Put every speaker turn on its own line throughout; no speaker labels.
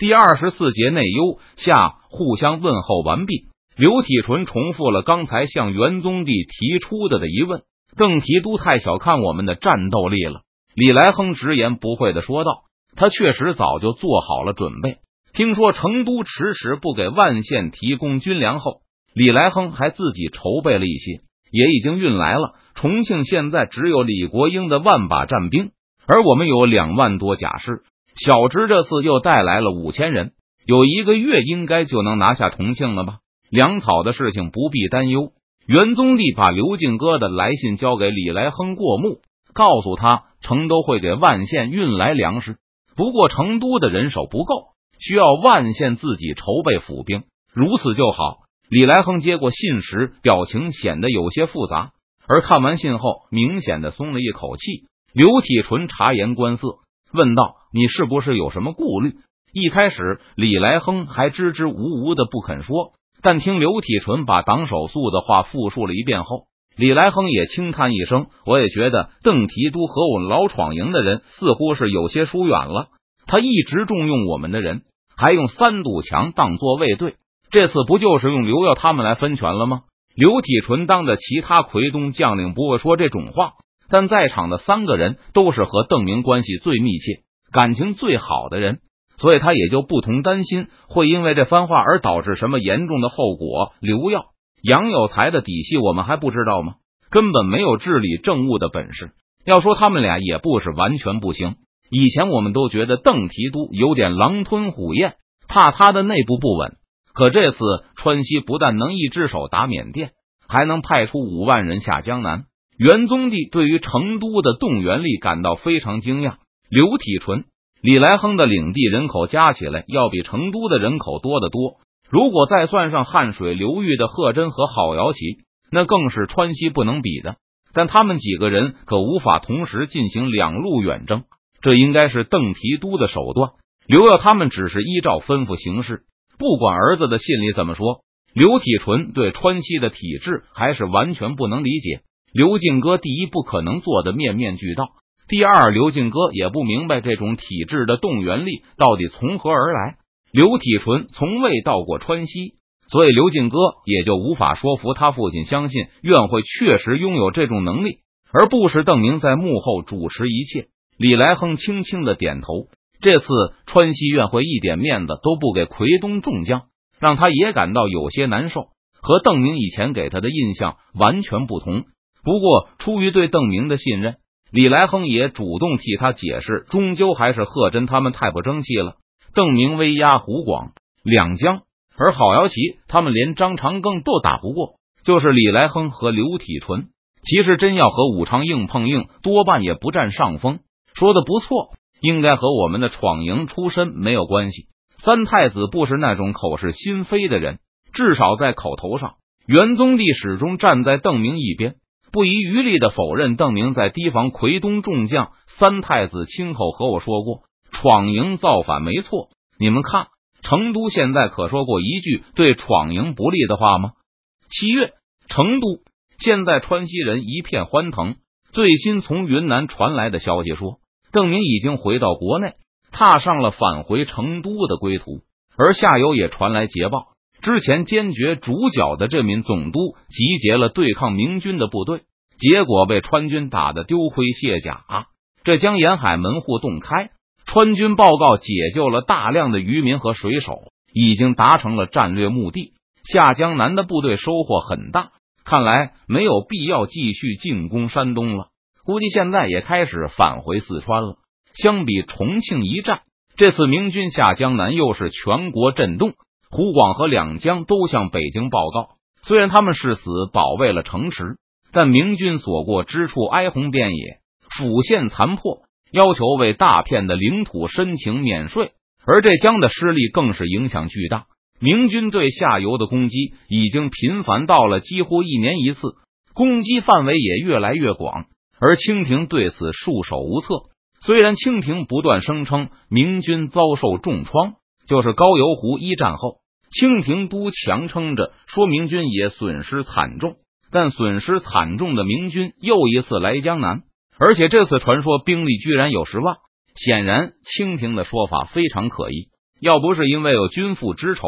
第二十四节内忧下互相问候完毕，刘体纯重复了刚才向元宗帝提出的的疑问：“邓提督太小看我们的战斗力了。”李来亨直言不讳的说道：“他确实早就做好了准备。听说成都迟迟不给万县提供军粮后，李来亨还自己筹备了一些，也已经运来了。重庆现在只有李国英的万把战兵，而我们有两万多甲士。”小侄这次又带来了五千人，有一个月应该就能拿下重庆了吧？粮草的事情不必担忧。元宗帝把刘进哥的来信交给李来亨过目，告诉他成都会给万县运来粮食，不过成都的人手不够，需要万县自己筹备府兵，如此就好。李来亨接过信时，表情显得有些复杂，而看完信后，明显的松了一口气。刘体纯察言观色。问道：“你是不是有什么顾虑？”一开始，李来亨还支支吾吾的不肯说，但听刘体纯把党手素的话复述了一遍后，李来亨也轻叹一声：“我也觉得邓提督和我们老闯营的人似乎是有些疏远了。他一直重用我们的人，还用三堵墙当做卫队，这次不就是用刘耀他们来分权了吗？”刘体纯当着其他奎东将领不会说这种话。但在场的三个人都是和邓明关系最密切、感情最好的人，所以他也就不同担心会因为这番话而导致什么严重的后果。刘耀、杨有才的底细我们还不知道吗？根本没有治理政务的本事。要说他们俩也不是完全不行。以前我们都觉得邓提督有点狼吞虎咽，怕他的内部不稳。可这次川西不但能一只手打缅甸，还能派出五万人下江南。元宗帝对于成都的动员力感到非常惊讶。刘体纯、李来亨的领地人口加起来要比成都的人口多得多。如果再算上汉水流域的贺真和郝瑶琪，那更是川西不能比的。但他们几个人可无法同时进行两路远征，这应该是邓提督的手段。刘耀他们只是依照吩咐行事，不管儿子的信里怎么说。刘体纯对川西的体制还是完全不能理解。刘进哥第一不可能做的面面俱到，第二刘进哥也不明白这种体制的动员力到底从何而来。刘体纯从未到过川西，所以刘进哥也就无法说服他父亲相信院会确实拥有这种能力，而不是邓明在幕后主持一切。李来亨轻轻的点头，这次川西院会一点面子都不给奎东众将，让他也感到有些难受，和邓明以前给他的印象完全不同。不过，出于对邓明的信任，李来亨也主动替他解释。终究还是贺真他们太不争气了。邓明威压湖广两江，而郝瑶旗他们连张长庚都打不过，就是李来亨和刘体纯。其实真要和武昌硬碰硬，多半也不占上风。说的不错，应该和我们的闯营出身没有关系。三太子不是那种口是心非的人，至少在口头上，元宗帝始终站在邓明一边。不遗余力的否认邓明在提防奎东众将，三太子亲口和我说过，闯营造反没错。你们看，成都现在可说过一句对闯营不利的话吗？七月，成都现在川西人一片欢腾。最新从云南传来的消息说，邓明已经回到国内，踏上了返回成都的归途。而下游也传来捷报。之前坚决主角的这名总督集结了对抗明军的部队，结果被川军打得丢盔卸甲。这将沿海门户洞开，川军报告解救了大量的渔民和水手，已经达成了战略目的。下江南的部队收获很大，看来没有必要继续进攻山东了。估计现在也开始返回四川了。相比重庆一战，这次明军下江南又是全国震动。湖广和两江都向北京报告，虽然他们是死保卫了城池，但明军所过之处哀鸿遍野，府县残破，要求为大片的领土申请免税。而这江的失利更是影响巨大，明军对下游的攻击已经频繁到了几乎一年一次，攻击范围也越来越广。而清廷对此束手无策。虽然清廷不断声称明军遭受重创。就是高邮湖一战后，清廷都强撑着说明军也损失惨重，但损失惨重的明军又一次来江南，而且这次传说兵力居然有十万。显然，清廷的说法非常可疑。要不是因为有君父之仇，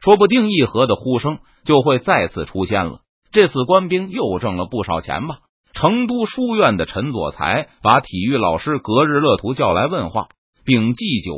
说不定议和的呼声就会再次出现了。这次官兵又挣了不少钱吧？成都书院的陈佐才把体育老师格日乐图叫来问话，并祭酒，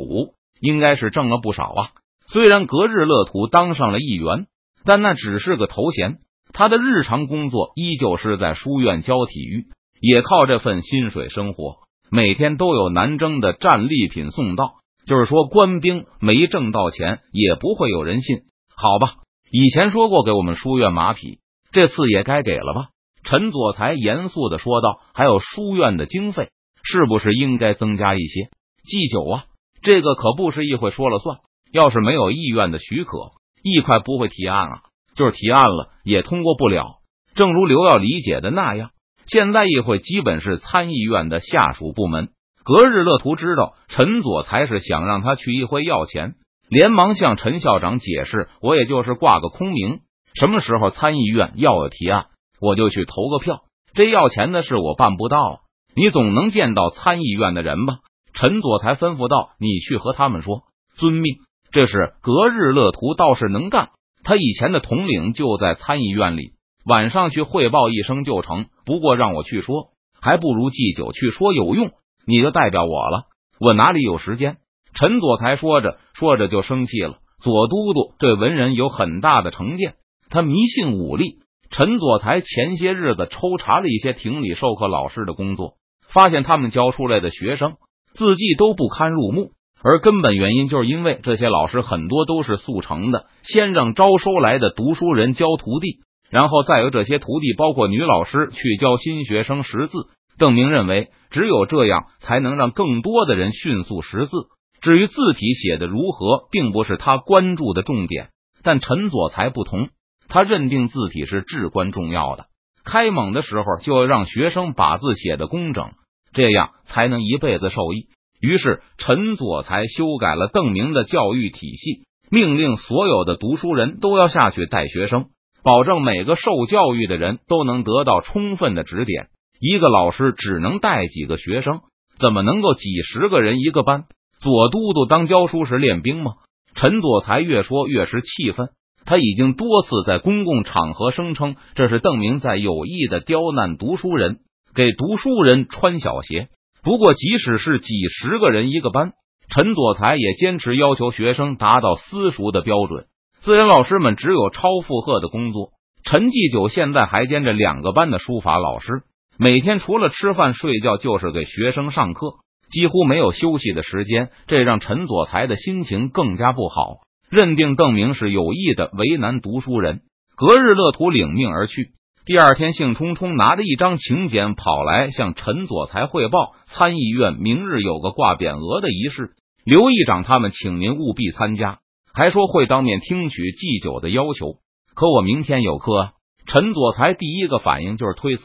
应该是挣了不少啊。虽然格日乐图当上了议员，但那只是个头衔，他的日常工作依旧是在书院教体育，也靠这份薪水生活。每天都有南征的战利品送到，就是说官兵没挣到钱，也不会有人信。好吧，以前说过给我们书院马匹，这次也该给了吧？陈佐才严肃的说道：“还有书院的经费，是不是应该增加一些？祭酒啊，这个可不是议会说了算。要是没有议院的许可，议会不会提案啊？就是提案了，也通过不了。正如刘耀理解的那样，现在议会基本是参议院的下属部门。隔日乐图知道陈佐才是想让他去议会要钱，连忙向陈校长解释：我也就是挂个空名，什么时候参议院要有提案。”我就去投个票，这要钱的事我办不到。你总能见到参议院的人吧？陈佐才吩咐道：“你去和他们说，遵命。”这是隔日乐图倒是能干，他以前的统领就在参议院里，晚上去汇报一声就成。不过让我去说，还不如祭酒去说有用。你就代表我了，我哪里有时间？陈佐才说着说着就生气了。左都督对文人有很大的成见，他迷信武力。陈佐才前些日子抽查了一些庭里授课老师的工作，发现他们教出来的学生字迹都不堪入目，而根本原因就是因为这些老师很多都是速成的，先让招收来的读书人教徒弟，然后再由这些徒弟，包括女老师去教新学生识字。邓明认为，只有这样才能让更多的人迅速识字。至于字体写的如何，并不是他关注的重点，但陈佐才不同。他认定字体是至关重要的，开蒙的时候就要让学生把字写的工整，这样才能一辈子受益。于是陈佐才修改了邓明的教育体系，命令所有的读书人都要下去带学生，保证每个受教育的人都能得到充分的指点。一个老师只能带几个学生，怎么能够几十个人一个班？左都督当教书时练兵吗？陈佐才越说越是气愤。他已经多次在公共场合声称，这是邓明在有意的刁难读书人，给读书人穿小鞋。不过，即使是几十个人一个班，陈佐才也坚持要求学生达到私塾的标准。自然老师们只有超负荷的工作。陈继久现在还兼着两个班的书法老师，每天除了吃饭睡觉，就是给学生上课，几乎没有休息的时间。这让陈佐才的心情更加不好。认定邓明是有意的为难读书人，隔日乐图领命而去。第二天，兴冲冲拿着一张请柬跑来向陈佐才汇报：参议院明日有个挂匾额的仪式，刘议长他们请您务必参加，还说会当面听取祭酒的要求。可我明天有课，陈佐才第一个反应就是推辞。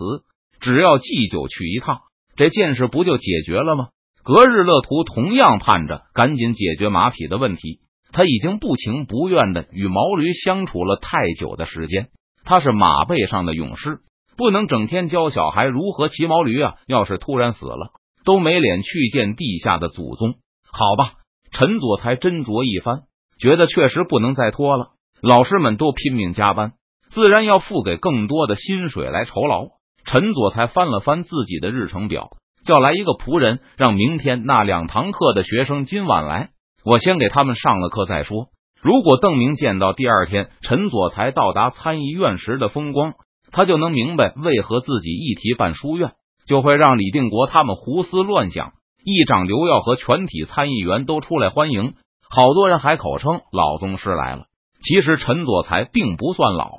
只要祭酒去一趟，这件事不就解决了吗？隔日乐图同样盼着赶紧解决马匹的问题。他已经不情不愿的与毛驴相处了太久的时间，他是马背上的勇士，不能整天教小孩如何骑毛驴啊！要是突然死了，都没脸去见地下的祖宗。好吧，陈佐才斟酌一番，觉得确实不能再拖了。老师们都拼命加班，自然要付给更多的薪水来酬劳。陈佐才翻了翻自己的日程表，叫来一个仆人，让明天那两堂课的学生今晚来。我先给他们上了课再说。如果邓明见到第二天陈佐才到达参议院时的风光，他就能明白为何自己一提办书院，就会让李定国他们胡思乱想。议长刘耀和全体参议员都出来欢迎，好多人还口称老宗师来了。其实陈佐才并不算老，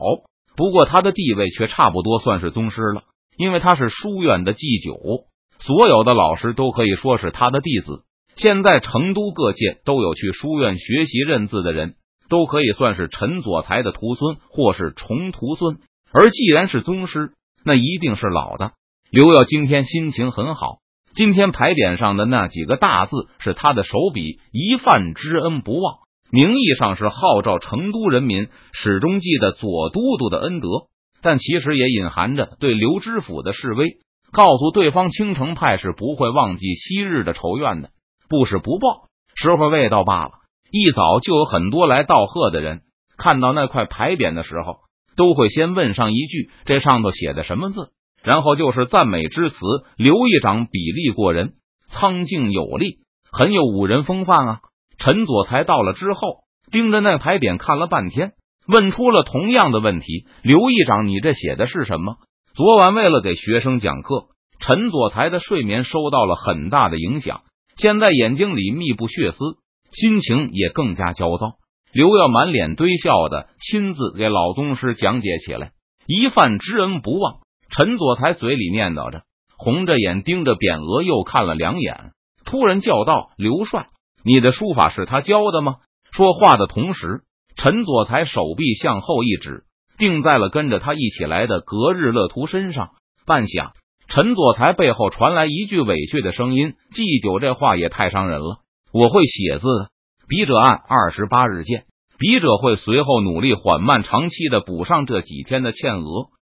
不过他的地位却差不多算是宗师了，因为他是书院的祭酒，所有的老师都可以说是他的弟子。现在成都各界都有去书院学习认字的人，都可以算是陈佐才的徒孙或是重徒孙。而既然是宗师，那一定是老的。刘耀今天心情很好，今天牌匾上的那几个大字是他的手笔，一饭之恩不忘，名义上是号召成都人民始终记得左都督的恩德，但其实也隐含着对刘知府的示威，告诉对方青城派是不会忘记昔日的仇怨的。不是不报，时候未到罢了。一早就有很多来道贺的人，看到那块牌匾的时候，都会先问上一句：“这上头写的什么字？”然后就是赞美之词。刘议长笔力过人，苍劲有力，很有武人风范啊。陈佐才到了之后，盯着那牌匾看了半天，问出了同样的问题：“刘议长，你这写的是什么？”昨晚为了给学生讲课，陈佐才的睡眠受到了很大的影响，现在眼睛里密布血丝，心情也更加焦躁。刘耀满脸堆笑的亲自给老宗师讲解起来，一番知恩不忘。陈佐才嘴里念叨着，红着眼盯着匾额又看了两眼，突然叫道：“刘帅，你的书法是他教的吗？”说话的同时，陈佐才手臂向后一指，定在了跟着他一起来的格日乐图身上。半晌，陈佐才背后传来一句委屈的声音：“祭酒这话也太伤人了。我会写字的，笔者按二十八日见。笔者会随后努力缓慢长期的补上这几天的欠额。”